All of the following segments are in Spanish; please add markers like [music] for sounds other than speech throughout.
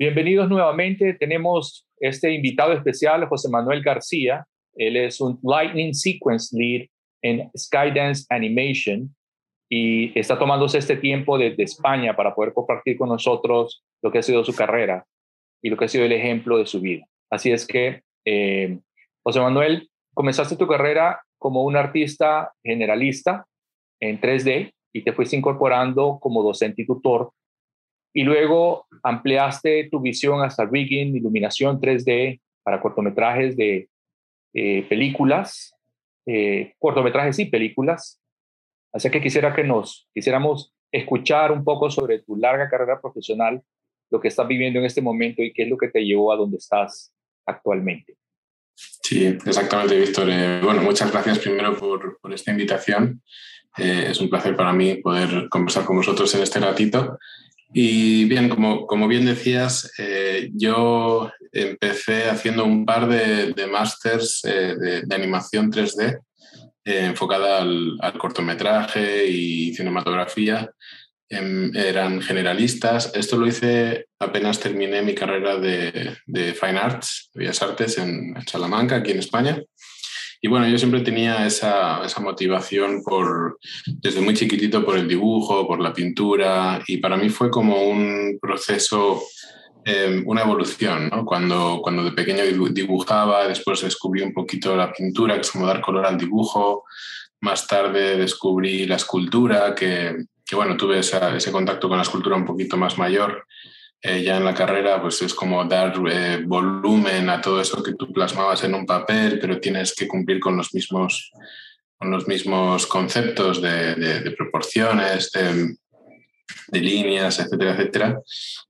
Bienvenidos nuevamente. Tenemos este invitado especial, José Manuel García. Él es un Lightning Sequence Lead en Skydance Animation y está tomándose este tiempo desde España para poder compartir con nosotros lo que ha sido su carrera y lo que ha sido el ejemplo de su vida. Así es que, eh, José Manuel, comenzaste tu carrera como un artista generalista en 3D y te fuiste incorporando como docente y tutor. Y luego ampliaste tu visión hasta rigging, iluminación 3D para cortometrajes de eh, películas, eh, cortometrajes y películas. Así que quisiera que nos quisiéramos escuchar un poco sobre tu larga carrera profesional, lo que estás viviendo en este momento y qué es lo que te llevó a donde estás actualmente. Sí, exactamente, Víctor. Eh, bueno, muchas gracias primero por, por esta invitación. Eh, es un placer para mí poder conversar con vosotros en este ratito. Y bien, como, como bien decías, eh, yo empecé haciendo un par de, de másters de, de, animación 3D enfocada al, al, cortometraje y cinematografía Em, eran generalistas. Esto lo hice apenas terminé mi carrera de, de Fine Arts, Bellas Artes en, Salamanca, aquí en España. Y bueno, yo siempre tenía esa, esa, motivación por, desde muy chiquitito por el dibujo, por la pintura, y para mí fue como un proceso, eh, una evolución. Cuando, cuando de pequeño dibujaba, después descubrí un poquito la pintura, que es como dar color al dibujo, más tarde descubrí la escultura, que, que bueno, tuve ese contacto con la escultura un poquito más mayor. Eh, ya en la carrera, pues es como dar eh, volumen a todo eso que tú plasmabas en un papel, pero tienes que cumplir con los mismos, con los mismos conceptos de, de, de proporciones, de, de líneas, etcétera, etcétera.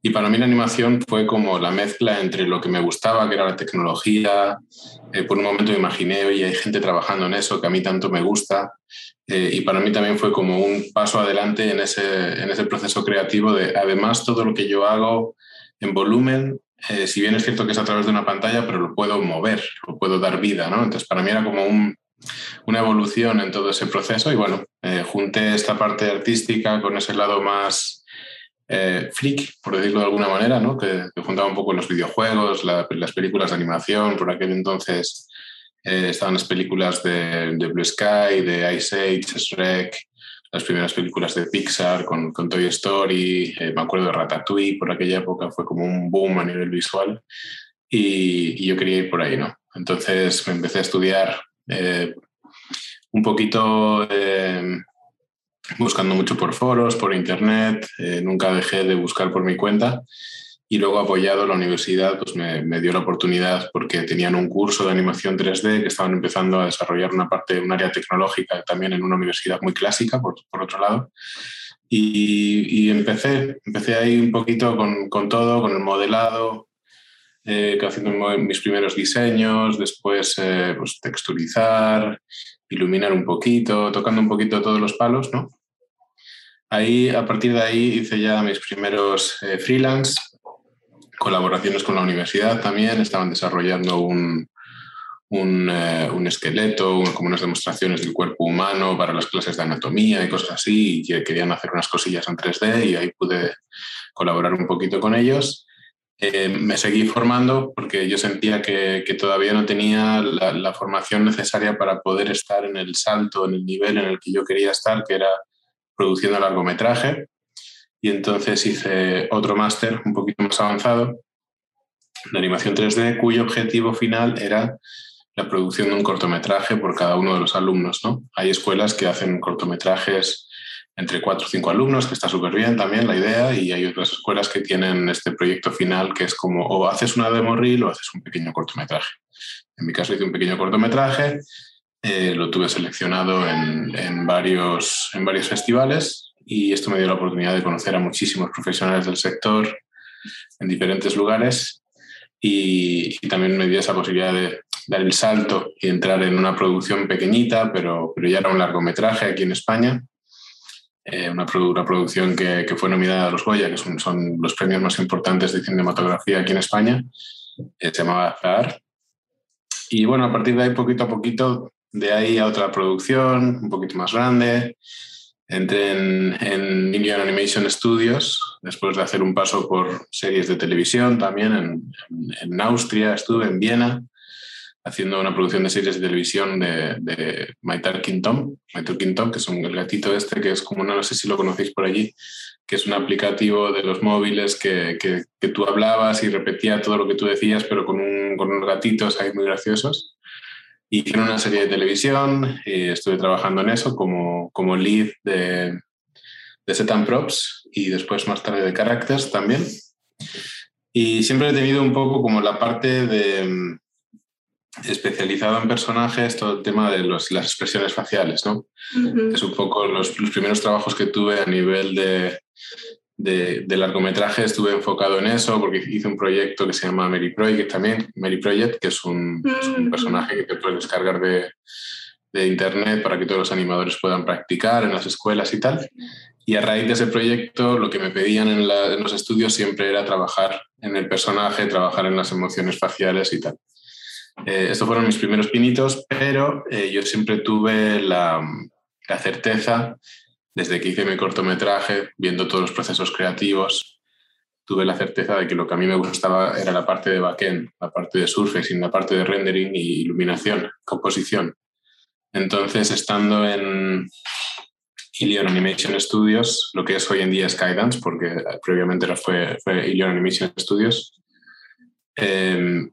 Y para mí la animación fue como la mezcla entre lo que me gustaba, que era la tecnología. Eh, por un momento me imaginé, oye, hay gente trabajando en eso que a mí tanto me gusta. Eh, y para mí también fue como un paso adelante en ese, en ese proceso creativo de, además, todo lo que yo hago en volumen, eh, si bien es cierto que es a través de una pantalla, pero lo puedo mover, lo puedo dar vida, ¿no? Entonces, para mí era como un, una evolución en todo ese proceso y bueno, eh, junté esta parte artística con ese lado más eh, freak, por decirlo de alguna manera, ¿no? que, que juntaba un poco los videojuegos, la, las películas de animación, por aquel entonces eh, estaban las películas de, de, Blue Sky, de Ice Age, Shrek, las primeras películas de Pixar con, con Toy Story, eh, me acuerdo de Ratatouille, por aquella época fue como un boom a nivel visual y, y yo quería ir por ahí, ¿no? Entonces me empecé a estudiar eh, un poquito eh, buscando mucho por foros, por internet, eh, nunca dejé de buscar por mi cuenta y luego apoyado la universidad pues me, me, dio la oportunidad porque tenían un curso de animación 3D que estaban empezando a desarrollar una parte, un área tecnológica también en una universidad muy clásica, por, por otro lado. Y, y, empecé, empecé ahí un poquito con, con todo, con el modelado, eh, haciendo mis primeros diseños, después eh, pues, texturizar, iluminar un poquito, tocando un poquito todos los palos, ¿no? Ahí, a partir de ahí, hice ya mis primeros eh, freelance, colaboraciones con la universidad también, estaban desarrollando un, un, eh, un esqueleto, un, como unas demostraciones del cuerpo humano para las clases de anatomía y cosas así, y querían hacer unas cosillas en 3D y ahí pude colaborar un poquito con ellos eh, me seguí formando porque yo sentía que, todavía no tenía la, la, formación necesaria para poder estar en el salto, en el nivel en el que yo quería estar, que era produciendo largometraje. Y entonces hice otro máster un poquito más avanzado de animación 3D, cuyo objetivo final era la producción de un cortometraje por cada uno de los alumnos. ¿no? Hay escuelas que hacen cortometrajes entre cuatro o cinco alumnos, que está súper bien también la idea, y hay otras escuelas que tienen este proyecto final que es como o haces una demo o haces un pequeño cortometraje. En mi caso hice un pequeño cortometraje, eh, lo tuve seleccionado en, en, varios, en varios festivales y esto me dio la oportunidad de conocer a muchísimos profesionales del sector en diferentes lugares y, y también me dio esa posibilidad de dar el salto y entrar en una producción pequeñita, pero, pero ya era un largometraje aquí en España eh, una, una, producción que, que, fue nominada a los Goya, que son, son, los premios más importantes de cinematografía aquí en España, eh, se llamaba Zahar. Y bueno, a partir de ahí, poquito a poquito, de ahí a otra producción, un poquito más grande, Entré en, en Indian Animation Studios, después de hacer un paso por series de televisión también en, en, Austria, estuve en Viena haciendo una producción de series de televisión de, de My Talking Tom, My Talking Tom, que es un, el gatito este que es como, no sé si lo conocéis por allí, que es un aplicativo de los móviles que, que, que tú hablabas y repetía todo lo que tú decías, pero con, un, con unos gatitos ahí muy graciosos. Hicieron una serie de televisión y estuve trabajando en eso como, como lead de, de set and props y después más tarde de characters también. Y siempre he tenido un poco como la parte de especializado en personajes, todo el tema de los, las expresiones faciales, ¿no? Es un poco los, los, primeros trabajos que tuve a nivel de, de, largometraje estuve enfocado en eso porque hice un proyecto que se llama Mary Project también, Mary Project, que es un, personaje que te puedes descargar de, de, internet para que todos los animadores puedan practicar en las escuelas y tal. Y a raíz de ese proyecto lo que me pedían en, los estudios siempre era trabajar en el personaje, trabajar en las emociones faciales y tal. Eh, estos fueron mis primeros pinitos, pero eh, yo siempre tuve la, la certeza desde que hice mi cortometraje, viendo todos los procesos creativos, tuve la certeza de que lo que a mí me gustaba era la parte de backend, la parte de surfacing, la parte de rendering y iluminación, composición. Entonces, estando en Ilion Animation Studios, lo que es hoy en día Skydance, porque previamente era, fue, fue Ilion Animation Studios, eh,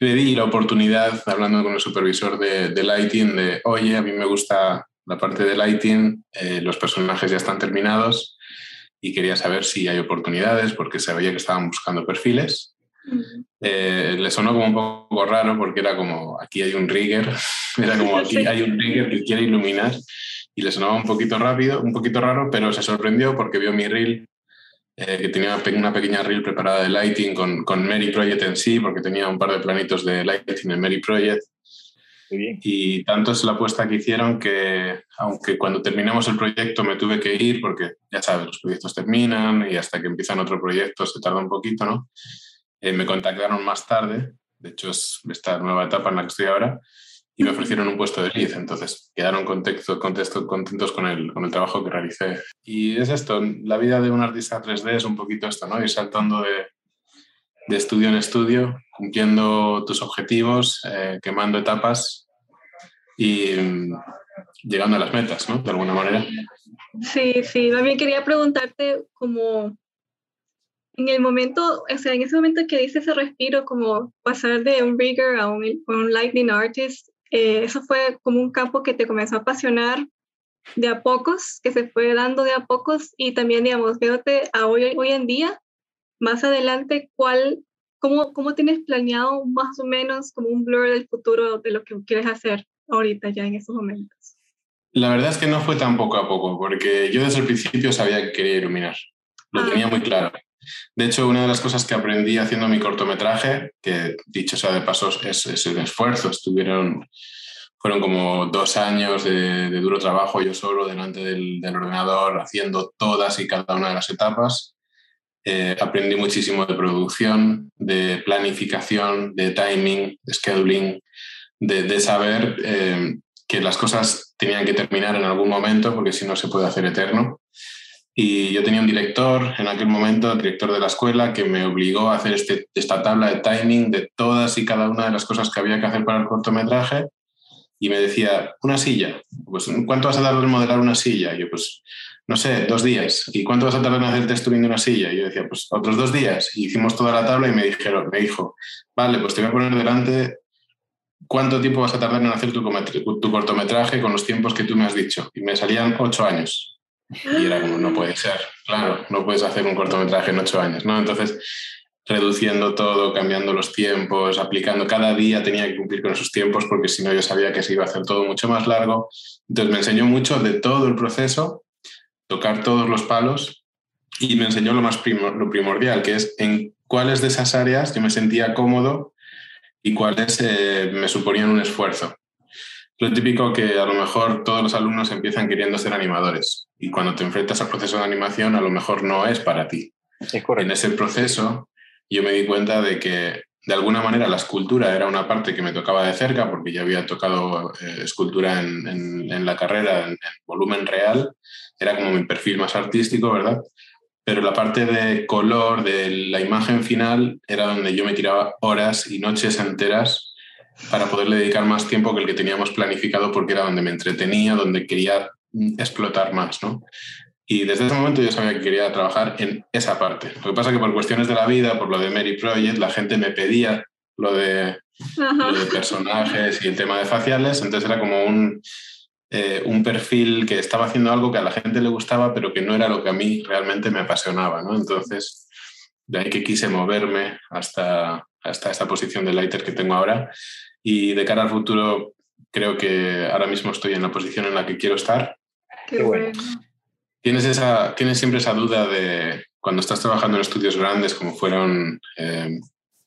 le di la oportunidad, hablando con el supervisor de, de lighting, de, oye, a mí me gusta la parte de lighting, eh, los personajes ya están terminados y quería saber si hay oportunidades porque se veía que estaban buscando perfiles. Eh, le sonó como un poco raro porque era como aquí hay un rigger, [laughs] era como aquí hay un rigger que quiere iluminar y le sonaba un poquito rápido, un poquito raro, pero se sorprendió porque vio mi reel, eh, que tenía una pequeña reel preparada de lighting con, con Mary Project en sí, porque tenía un par de planitos de lighting en Mary Project. Y tanto es la apuesta que hicieron que, aunque cuando terminamos el proyecto me tuve que ir, porque ya sabes, los proyectos terminan y hasta que empiezan otro proyecto se tarda un poquito, ¿no? Eh, me contactaron más tarde, de hecho es esta nueva etapa en la que estoy ahora, y me ofrecieron un puesto de lead. Entonces quedaron contexto, contexto, contentos con el, con el trabajo que realicé. Y es esto, la vida de un artista 3D es un poquito esto, ¿no? Ir saltando de, de estudio en estudio, cumpliendo tus objetivos, eh, quemando etapas y mm, llegando a las metas, ¿no? De alguna manera. Sí, sí. También quería preguntarte como en el momento, o sea, en ese momento que dice ese respiro, como pasar de un rigger a un, un lightning artist, eh, eso fue como un campo que te comenzó a apasionar de a pocos, que se fue dando de a pocos y también, digamos, viéndote a hoy, hoy en día, más adelante, ¿cuál, cómo, ¿cómo tienes planeado más o menos como un blur del futuro de lo que quieres hacer ahorita ya en esos momentos? La verdad es que no fue tan poco a poco, porque yo desde el principio sabía que quería iluminar. Lo ah. tenía muy claro. De hecho, una de las cosas que aprendí haciendo mi cortometraje, que dicho sea de paso es, es el esfuerzo, estuvieron, fueron como dos años de, duro trabajo yo solo delante del, ordenador, haciendo todas y cada una de las etapas. Eh, aprendí muchísimo de producción, de planificación, de timing, de scheduling, de, de saber eh, que las cosas tenían que terminar en algún momento porque si no se puede hacer eterno. Y yo tenía un director en aquel momento, el director de la escuela, que me obligó a hacer este, esta tabla de timing de todas y cada una de las cosas que había que hacer para el cortometraje. Y me decía, una silla, pues ¿cuánto vas a tardar en modelar una silla? Y yo, pues no sé, dos días. ¿Y cuánto vas a tardar en hacer texturing de una silla? Y yo decía, pues otros dos días. Y hicimos toda la tabla y me dijeron, me dijo, vale, pues te voy a poner delante cuánto tiempo vas a tardar en hacer tu, tu cortometraje con los tiempos que tú me has dicho. Y me salían ocho años. Y era como, no puede ser, claro, no puedes hacer un cortometraje en ocho años, ¿no? Entonces, reduciendo todo, cambiando los tiempos, aplicando, cada día tenía que cumplir con esos tiempos porque si no yo sabía que se iba a hacer todo mucho más largo. Entonces me enseñó mucho de todo el proceso tocar todos los palos y me enseñó lo más lo primordial, que es en cuáles de esas áreas yo me sentía cómodo y cuáles eh, me suponían un esfuerzo. Lo típico que a lo mejor todos los alumnos empiezan queriendo ser animadores y cuando te enfrentas al proceso de animación a lo mejor no es para ti. Es correcto. En ese proceso yo me di cuenta de que de alguna manera la escultura era una parte que me tocaba de cerca porque ya había tocado eh, escultura en, la carrera en, volumen real, era como mi perfil más artístico, ¿verdad? Pero la parte de color, de la imagen final, era donde yo me tiraba horas y noches enteras para poderle dedicar más tiempo que el que teníamos planificado porque era donde me entretenía, donde quería explotar más, ¿no? Y desde ese momento yo sabía que quería trabajar en esa parte. Lo que pasa es que por cuestiones de la vida, por lo de Mary Project, la gente me pedía lo de, personajes y el tema de faciales, entonces era como un, eh, un perfil que estaba haciendo algo que a la gente le gustaba, pero que no era lo que a mí realmente me apasionaba. ¿no? Entonces, de ahí que quise moverme hasta, hasta esta posición de lighter que tengo ahora. Y de cara al futuro, creo que ahora mismo estoy en la posición en la que quiero estar. Qué bueno. ¿Tienes, esa, tienes siempre esa duda de cuando estás trabajando en estudios grandes como fueron eh,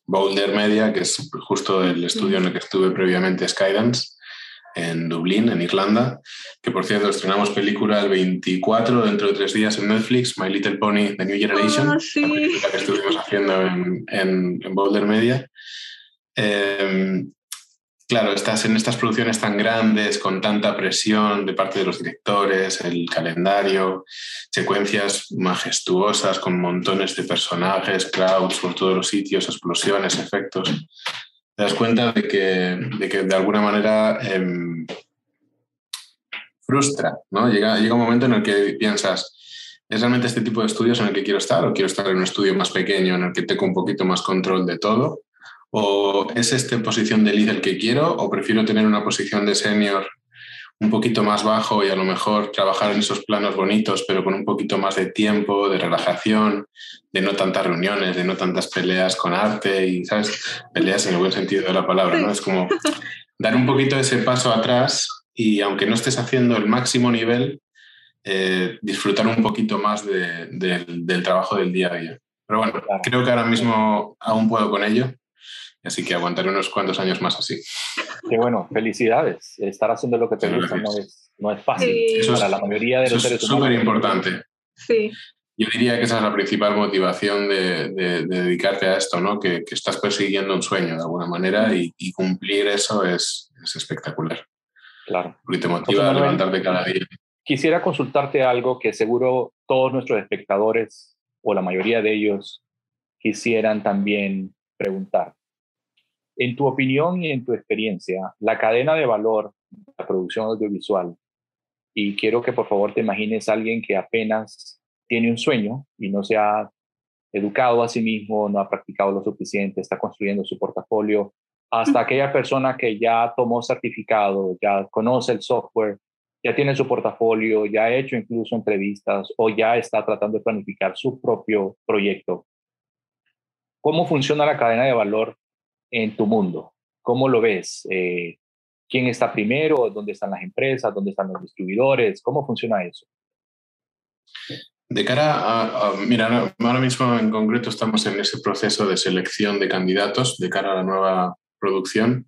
Boulder Media, que es justo el estudio en el que estuve previamente, Skydance, en Dublín, en Irlanda, que por cierto estrenamos película el 24, dentro de tres días en Netflix, My Little Pony, The New Generation, ah, sí. la que estuvimos haciendo en, en, Boulder Media. Eh, Claro, estás en estas producciones tan grandes, con tanta presión de parte de los directores, el calendario, secuencias majestuosas con montones de personajes, crowds por todos los sitios, explosiones, efectos. Te das cuenta de que de, alguna manera em, frustra, ¿no? Llega, llega un momento en el que piensas, ¿es realmente este tipo de estudios en el que quiero estar o quiero estar en un estudio más pequeño en el que tengo un poquito más control de todo? ¿O es esta posición de líder que quiero? ¿O prefiero tener una posición de senior un poquito más bajo y a lo mejor trabajar en esos planos bonitos, pero con un poquito más de tiempo, de relajación, de no tantas reuniones, de no tantas peleas con arte y, ¿sabes? Peleas en el buen sentido de la palabra, ¿no? Es como dar un poquito ese paso atrás y aunque no estés haciendo el máximo nivel, eh, disfrutar un poquito más del trabajo del día a día. Pero bueno, creo que ahora mismo aún puedo con ello Así que aguantaré unos cuantos años más así. Qué bueno, felicidades. Estar haciendo lo que te gusta no es, no es fácil para la mayoría de los seres humanos. Es súper importante. Sí. Yo diría que esa es la principal motivación de, de, dedicarte a esto, ¿no? Que, que, estás persiguiendo un sueño de alguna manera y, y cumplir eso es, es, espectacular. Claro. Porque te motiva a levantarte cada día. Quisiera consultarte algo que seguro todos nuestros espectadores o la mayoría de ellos quisieran también preguntar. En tu opinión y en tu experiencia, la cadena de valor de la producción audiovisual, y quiero que por favor te imagines a alguien que apenas tiene un sueño y no se ha educado a sí mismo, no ha practicado lo suficiente, está construyendo su portafolio, hasta aquella persona que ya tomó certificado, ya conoce el software, ya tiene su portafolio, ya ha hecho incluso entrevistas o ya está tratando de planificar su propio proyecto. ¿Cómo funciona la cadena de valor en tu mundo? ¿Cómo lo ves? Eh, ¿Quién está primero? ¿Dónde están las empresas? ¿Dónde están los distribuidores? ¿Cómo funciona eso? De cara a, mira, ahora mismo en concreto estamos en ese proceso de selección de candidatos de cara a la nueva producción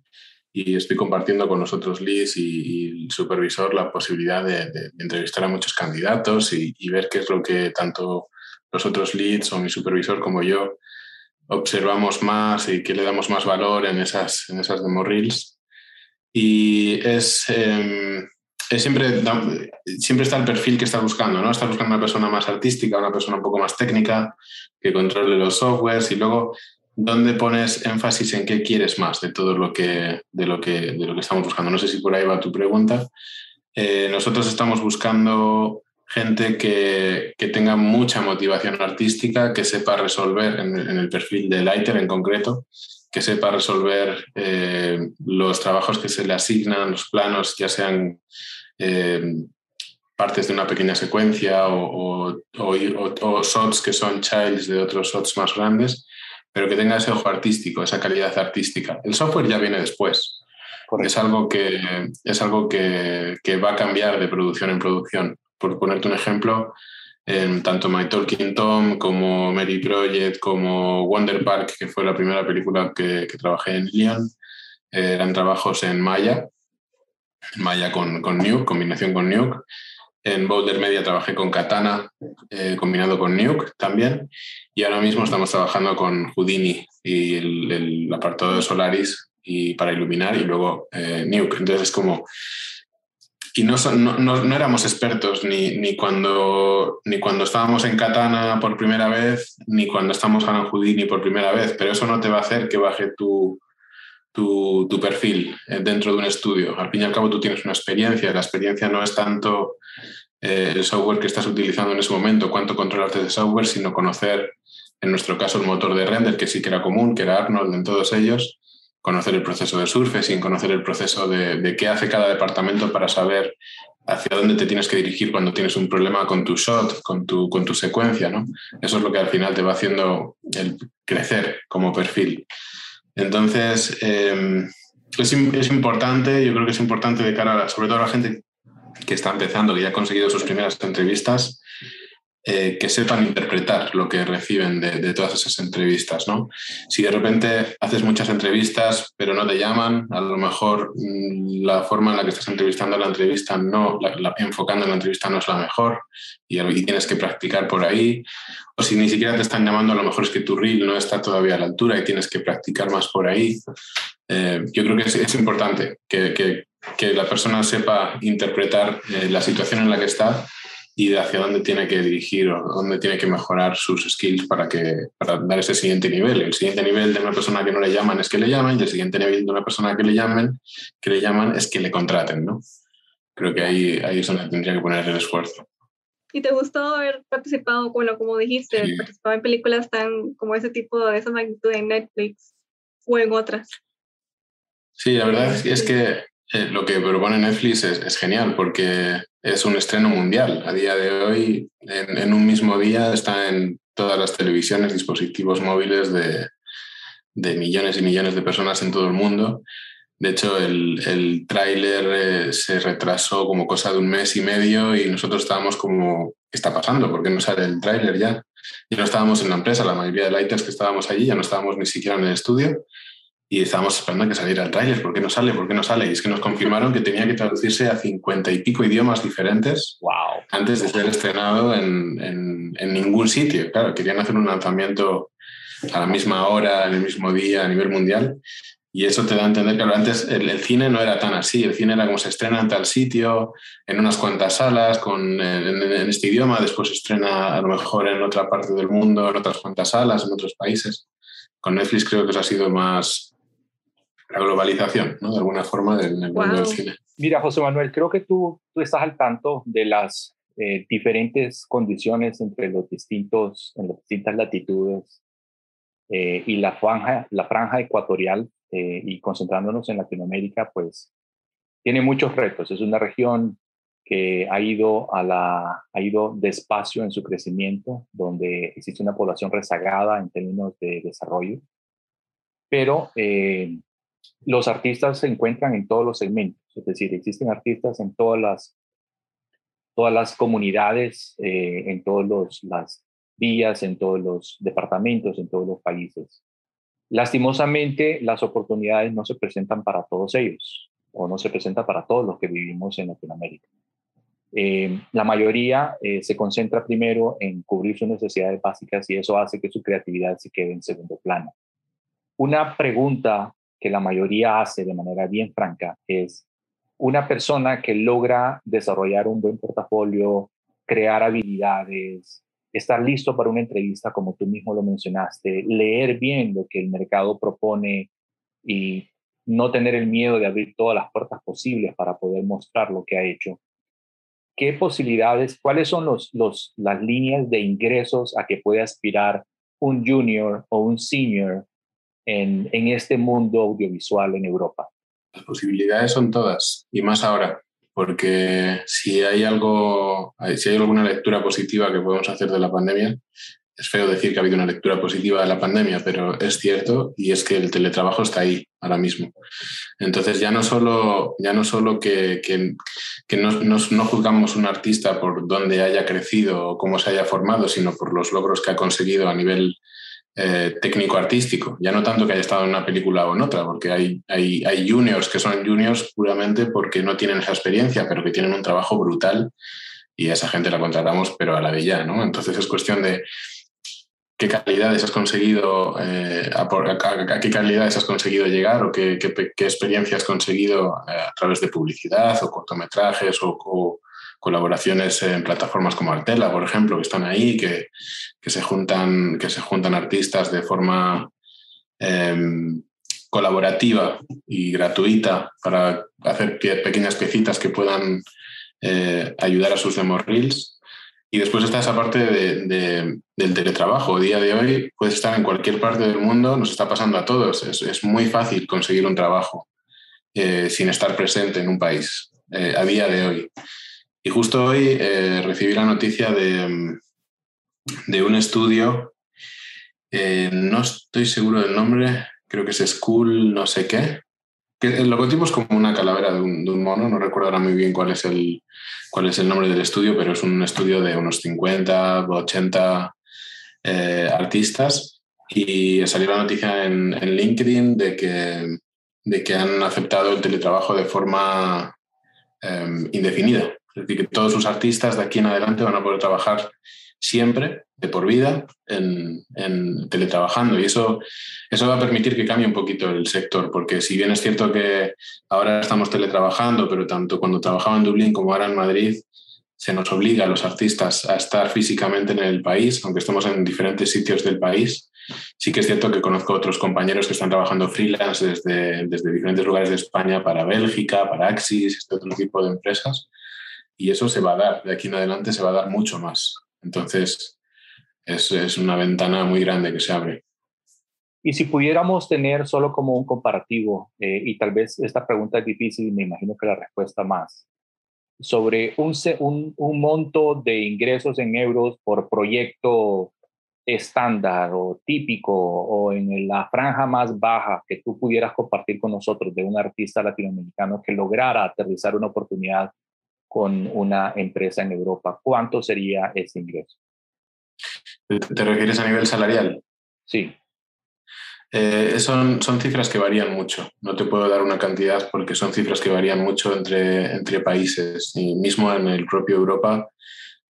y estoy compartiendo con nosotros leads y, el supervisor la posibilidad de, entrevistar a muchos candidatos y, y, ver qué es lo que tanto los otros leads o mi supervisor como yo observamos más y que le damos más valor en esas, en esas demo reels. Y es, em, es siempre, siempre está el perfil que estás buscando, ¿no? Estás buscando una persona más artística, una persona un poco más técnica, que controle los softwares y luego dónde pones énfasis en qué quieres más de todo lo que, de lo que, de lo que estamos buscando. No sé si por ahí va tu pregunta. Eh, nosotros estamos buscando gente que, tenga mucha motivación artística, que sepa resolver en, el perfil de Lighter en concreto, que sepa resolver eh, los trabajos que se le asignan, los planos, ya sean eh, partes de una pequeña secuencia o, o, shots que son childs de otros shots más grandes, pero que tenga ese ojo artístico, esa calidad artística. El software ya viene después. Es algo, que, es algo que, que va a cambiar de producción en producción por ponerte un ejemplo, en tanto My Talking Tom como Mary Project como Wonder Park, que fue la primera película que, trabajé en Lyon, eran trabajos en Maya, Maya con, con Nuke, combinación con Nuke. En Boulder Media trabajé con Katana, eh, combinado con Nuke también. Y ahora mismo estamos trabajando con Houdini y el, apartado de Solaris y para iluminar y luego eh, Nuke. Entonces es como y no, no, no, éramos expertos ni, ni, cuando, ni cuando estábamos en Katana por primera vez, ni cuando estamos en Houdini por primera vez, pero eso no te va a hacer que baje tu, tu, tu, perfil eh, dentro de un estudio. Al fin y al cabo tú tienes una experiencia, la experiencia no es tanto eh, el software que estás utilizando en ese momento, cuánto controlarte de software, sino conocer, en nuestro caso, el motor de render, que sí que era común, que era Arnold en todos ellos, conocer el proceso de surfe, sin conocer el proceso de, qué hace cada departamento para saber hacia dónde te tienes que dirigir cuando tienes un problema con tu shot, con tu, con tu secuencia. ¿no? Eso es lo que al final te va haciendo crecer como perfil. Entonces, em, es, es, importante, yo creo que es importante de cara, sobre todo a la gente que está empezando, que ya ha conseguido sus primeras entrevistas, eh, que sepan interpretar lo que reciben de, todas esas entrevistas. ¿no? Si de repente haces muchas entrevistas pero no te llaman, a lo mejor mm, la forma en la que estás entrevistando la entrevista, no, enfocando en la entrevista no es la mejor y, tienes que practicar por ahí. O si ni siquiera te están llamando, a lo mejor es que tu reel no está todavía a la altura y tienes que practicar más por ahí. Eh, yo creo que es, importante que, la persona sepa interpretar eh, la situación en la que está y de hacia dónde tiene que dirigir o dónde tiene que mejorar sus skills para, que, para dar ese siguiente nivel. El siguiente nivel de una persona que no le llaman es que le llaman y el siguiente nivel de una persona que le llamen, que le llaman es que le contraten, ¿no? Creo que ahí, ahí es donde tendría que poner el esfuerzo. ¿Y te gustó haber participado, bueno, como dijiste, participado en películas tan como ese tipo, de esa magnitud en Netflix o en otras? Sí, la verdad es que eh, lo que propone Netflix es, genial porque es un estreno mundial. A día de hoy, en, un mismo día, está en todas las televisiones, dispositivos móviles de, millones y millones de personas en todo el mundo. De hecho, el, el tráiler eh, se retrasó como cosa de un mes y medio y nosotros estábamos como, ¿qué está pasando? ¿Por qué no sale el tráiler ya? Y no estábamos en la empresa, la mayoría de lighters que estábamos allí ya no estábamos ni siquiera en el estudio y estábamos esperando que saliera el tráiler. ¿Por qué no sale? ¿Por qué no sale? Y es que nos confirmaron que tenía que traducirse a cincuenta y pico idiomas diferentes wow. antes de ser estrenado en, en, ningún sitio. Claro, querían hacer un lanzamiento a la misma hora, en el mismo día, a nivel mundial. Y eso te da a entender que antes el, cine no era tan así. El cine era como se estrena en tal sitio, en unas cuantas salas, con, en, en este idioma, después se estrena a lo mejor en otra parte del mundo, en otras cuantas salas, en otros países. Con Netflix creo que eso ha sido más, la globalización, ¿no? De alguna forma del, mundo del cine. Mira, José Manuel, creo que tú, tú estás al tanto de las eh, diferentes condiciones entre los distintos, en las distintas latitudes eh, y la franja, la franja ecuatorial eh, y concentrándonos en Latinoamérica, pues tiene muchos retos. Es una región que ha ido, a la, ha ido despacio en su crecimiento, donde existe una población rezagada en términos de desarrollo, pero eh, los artistas se encuentran en todos los segmentos, es decir, existen artistas en todas las, todas las comunidades, eh, en todas las vías, en todos los departamentos, en todos los países. Lastimosamente, las oportunidades no se presentan para todos ellos o no se presentan para todos los que vivimos en Latinoamérica. Eh, la mayoría eh, se concentra primero en cubrir sus necesidades básicas y eso hace que su creatividad se quede en segundo plano. Una pregunta que la mayoría hace de manera bien franca es una persona que logra desarrollar un buen portafolio, crear habilidades, estar listo para una entrevista, como tú mismo lo mencionaste, leer bien lo que el mercado propone y no tener el miedo de abrir todas las puertas posibles para poder mostrar lo que ha hecho. ¿Qué posibilidades, cuáles son los, los, las líneas de ingresos a que puede aspirar un junior o un senior en, en este mundo audiovisual en Europa? Las posibilidades son todas, y más ahora, porque si hay algo, si hay alguna lectura positiva que podemos hacer de la pandemia, es feo decir que ha habido una lectura positiva de la pandemia, pero es cierto y es que el teletrabajo está ahí ahora mismo. Entonces ya no solo, ya no solo que, que, no, no, no, juzgamos un artista por dónde haya crecido o cómo se haya formado, sino por los logros que ha conseguido a nivel eh, técnico-artístico, ya no tanto que haya estado en una película o en otra, porque hay, hay, hay juniors que son juniors puramente porque no tienen esa experiencia, pero que tienen un trabajo brutal y a esa gente la contratamos, pero a la de ya, ¿no? Entonces es cuestión de qué calidades has conseguido, eh, a, qué calidades has conseguido llegar o qué, qué, experiencia has conseguido eh, a través de publicidad o cortometrajes o, colaboraciones en plataformas como Artela, por ejemplo, que están ahí, que, que se, juntan, que se juntan artistas de forma em, colaborativa y gratuita para hacer pequeñas piecitas que puedan eh, ayudar a sus demo reels. Y después está esa parte de, del teletrabajo. A día de hoy puedes estar en cualquier parte del mundo, nos está pasando a todos. Es, es muy fácil conseguir un trabajo eh, sin estar presente en un país, eh, a día de hoy. Y justo hoy recibí la noticia de, de un estudio, no estoy seguro del nombre, creo que es School no sé qué, el logotipo es como una calavera de un, mono, no recuerdo ahora muy bien cuál es, el, cuál es el nombre del estudio, pero es un estudio de unos 50 o 80 eh, artistas y salió la noticia en, LinkedIn de que, de que han aceptado el teletrabajo de forma em, indefinida. Es decir, que todos sus artistas de aquí en adelante van a poder trabajar siempre, de por vida, en, teletrabajando. Y eso, eso va a permitir que cambie un poquito el sector, porque si bien es cierto que ahora estamos teletrabajando, pero tanto cuando trabajaba en Dublín como ahora en Madrid, se nos obliga a los artistas a estar físicamente en el país, aunque estemos en diferentes sitios del país. Sí que es cierto que conozco otros compañeros que están trabajando freelance desde, desde diferentes lugares de España para Bélgica, para Axis, este otro tipo de empresas. Y eso se va a dar, de aquí en adelante se va a dar mucho más. Entonces, es, es una ventana muy grande que se abre. Y si pudiéramos tener solo como un comparativo, eh, y tal vez esta pregunta es difícil, me imagino que la respuesta más, sobre un, un, un monto de ingresos en euros por proyecto estándar o típico o en la franja más baja que tú pudieras compartir con nosotros de un artista latinoamericano que lograra aterrizar una oportunidad con una empresa en Europa, ¿cuánto sería ese ingreso? ¿Te refieres a nivel salarial? Sí. Eh, son, son cifras que varían mucho. No te puedo dar una cantidad porque son cifras que varían mucho entre, entre países. Y mismo en el propio Europa,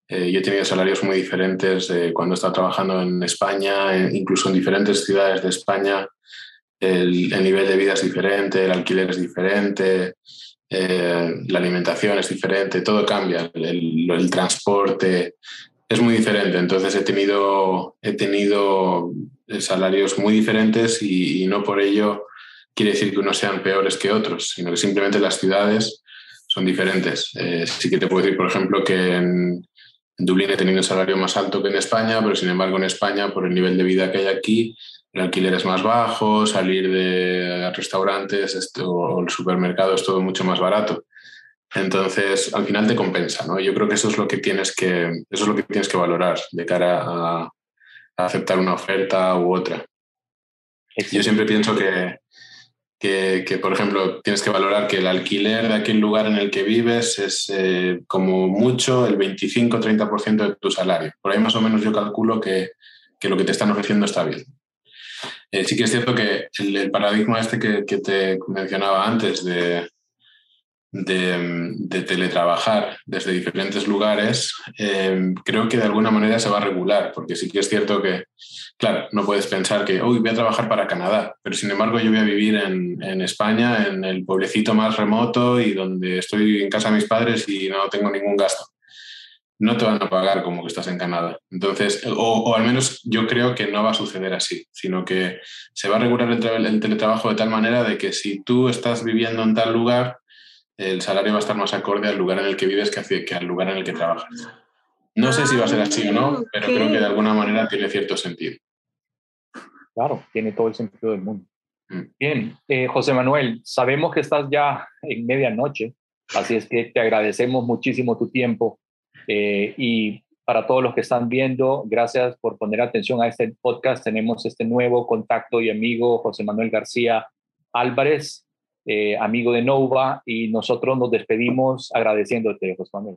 eh, yo he tenido salarios muy diferentes de cuando estaba trabajando en España, eh, incluso en diferentes ciudades de España. El, el, nivel de vida es diferente, el alquiler es diferente, eh, la alimentación es diferente, todo cambia, el, transporte es muy diferente. Entonces he tenido, he tenido salarios muy diferentes y, no por ello quiere decir que unos sean peores que otros, sino que simplemente las ciudades son diferentes. Eh, sí que te puedo decir, por ejemplo, que en, Dublín he tenido un salario más alto que en España, pero sin embargo en España, por el nivel de vida que hay aquí, el alquiler es más bajo, salir de restaurantes o el supermercado es todo mucho más barato. Entonces, al final te compensa, ¿no? Yo creo que eso es lo que tienes que, eso es lo que, tienes que valorar de cara a, aceptar una oferta u otra. Yo siempre pienso que, que, por ejemplo, tienes que valorar que el alquiler de aquel lugar en el que vives es eh, como mucho el 25-30% de tu salario. Por ahí más o menos yo calculo que, que lo que te están ofreciendo está bien. Eh, sí que es cierto que el, paradigma este que, te mencionaba antes de, de, teletrabajar desde diferentes lugares, eh, creo que de alguna manera se va a regular, porque sí que es cierto que, claro, no puedes pensar que, hoy voy a trabajar para Canadá, pero sin embargo yo voy a vivir en, en, España, en el pueblecito más remoto y donde estoy en casa de mis padres y no tengo ningún gasto no te van a pagar como que estás en Canadá. Entonces, o, al menos yo creo que no va a suceder así, sino que se va a regular el, teletrabajo de tal manera de que si tú estás viviendo en tal lugar, el salario va a estar más acorde al lugar en el que vives que, que al lugar en el que trabajas. No sé si va a ser así o no, ah, pero creo que de alguna manera tiene cierto sentido. Claro, tiene todo el sentido del mundo. Mm. Bien, eh, José Manuel, sabemos que estás ya en medianoche, así es que te agradecemos muchísimo tu tiempo eh, y para todos los que están viendo, gracias por poner atención a este podcast. Tenemos este nuevo contacto y amigo, José Manuel García Álvarez, eh, amigo de Nova, y nosotros nos despedimos agradeciéndote, José Manuel.